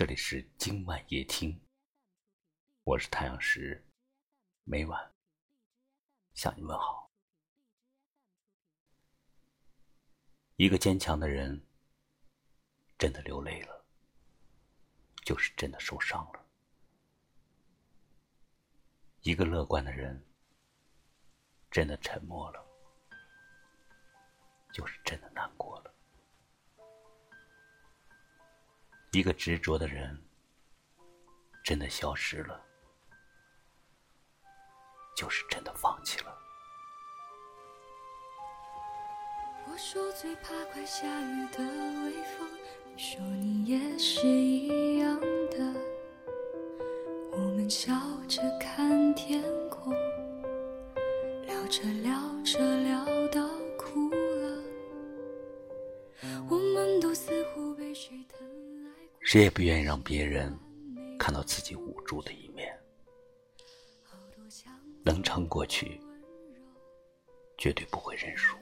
这里是今晚夜听，我是太阳石，每晚向你问好。一个坚强的人，真的流泪了，就是真的受伤了；一个乐观的人，真的沉默了，就是真的难过了。一个执着的人，真的消失了，就是真的放弃了。我说最怕快下雨的微风，你说你也是一样的。我们笑着看天空，聊着聊着聊到谁也不愿意让别人看到自己无助的一面，能撑过去，绝对不会认输。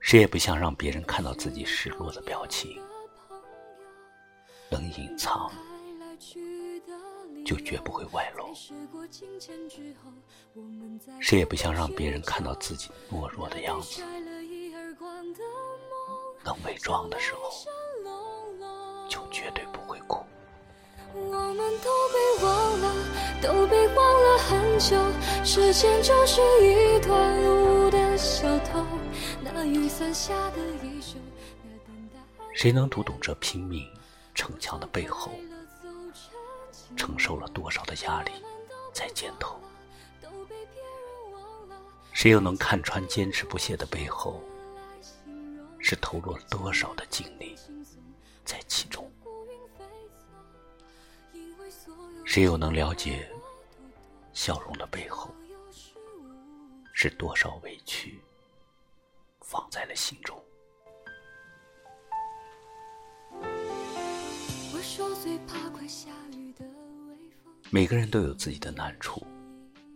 谁也不想让别人看到自己失落的表情，能隐藏，就绝不会外露。谁也不想让别人看到自己懦弱的样子。能伪装的时候，就绝对不会哭。我们都被忘了，都被忘了很久。时间就是一团雾的小偷。那雨伞下的衣袖，谁能读懂这拼命逞强的背后，承受了多少的压力在肩头？谁又能看穿坚持不懈的背后？是投入了多少的精力在其中？谁又能了解笑容的背后是多少委屈放在了心中？每个人都有自己的难处，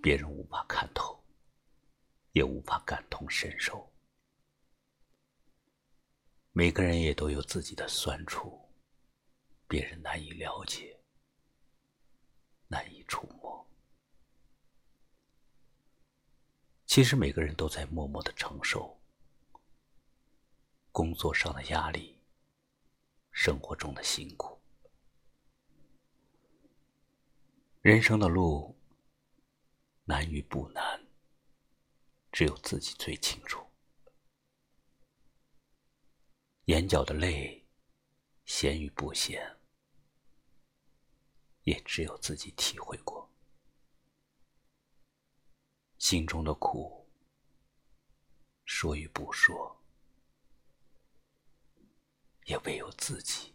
别人无法看透，也无法感同身受。每个人也都有自己的酸楚，别人难以了解，难以触摸。其实每个人都在默默的承受工作上的压力，生活中的辛苦。人生的路难与不难，只有自己最清楚。眼角的泪，咸与不咸，也只有自己体会过；心中的苦，说与不说，也唯有自己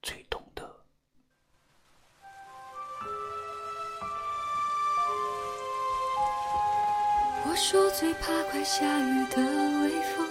最懂得。我说最怕快下雨的微风。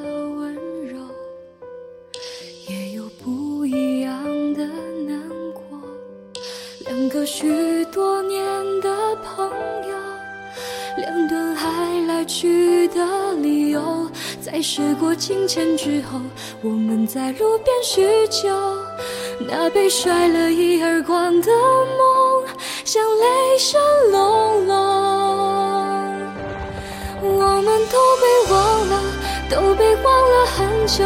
多年的朋友，两段爱来去的理由，在时过境迁之后，我们在路边叙旧。那被甩了一耳光的梦，像雷声隆隆。我们都被忘了，都被忘了很久。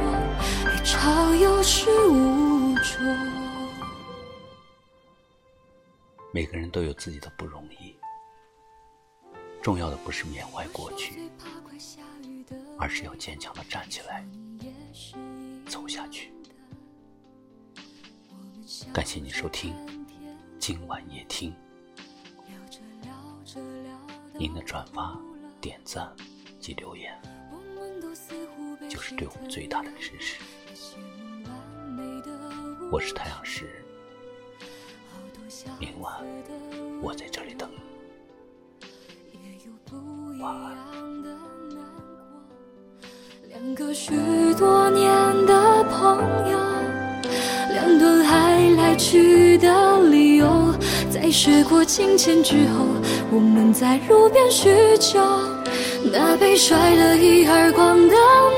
有始无终。每个人都有自己的不容易，重要的不是缅怀过去，而是要坚强的站起来，走下去。感谢你收听今晚夜听，您的转发、点赞及留言，就是对我们最大的支持。我是太阳石，明晚我在这里等你。两个许多年的朋友，两段爱来去的理由，在时过境迁之后，我们在路边叙旧。那被甩了一耳光的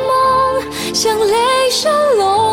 梦，像雷声隆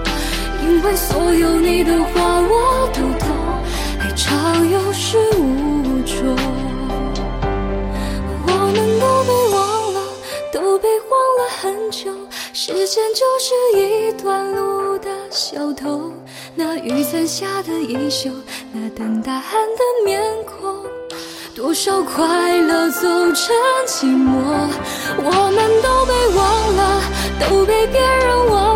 因为所有你的话我都懂。常有始无终，我们都被忘了，都被忘了很久。时间就是一段路的小偷，那雨伞下的衣袖，那等答案的面孔，多少快乐走成寂寞。我们都被忘了，都被别人忘，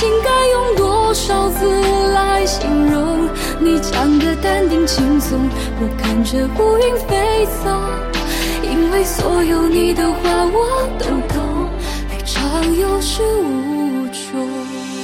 情该用多少字来形容？你讲的淡定轻松，我看着乌云飞走，因为所有你的话我都懂，爱常有始无终。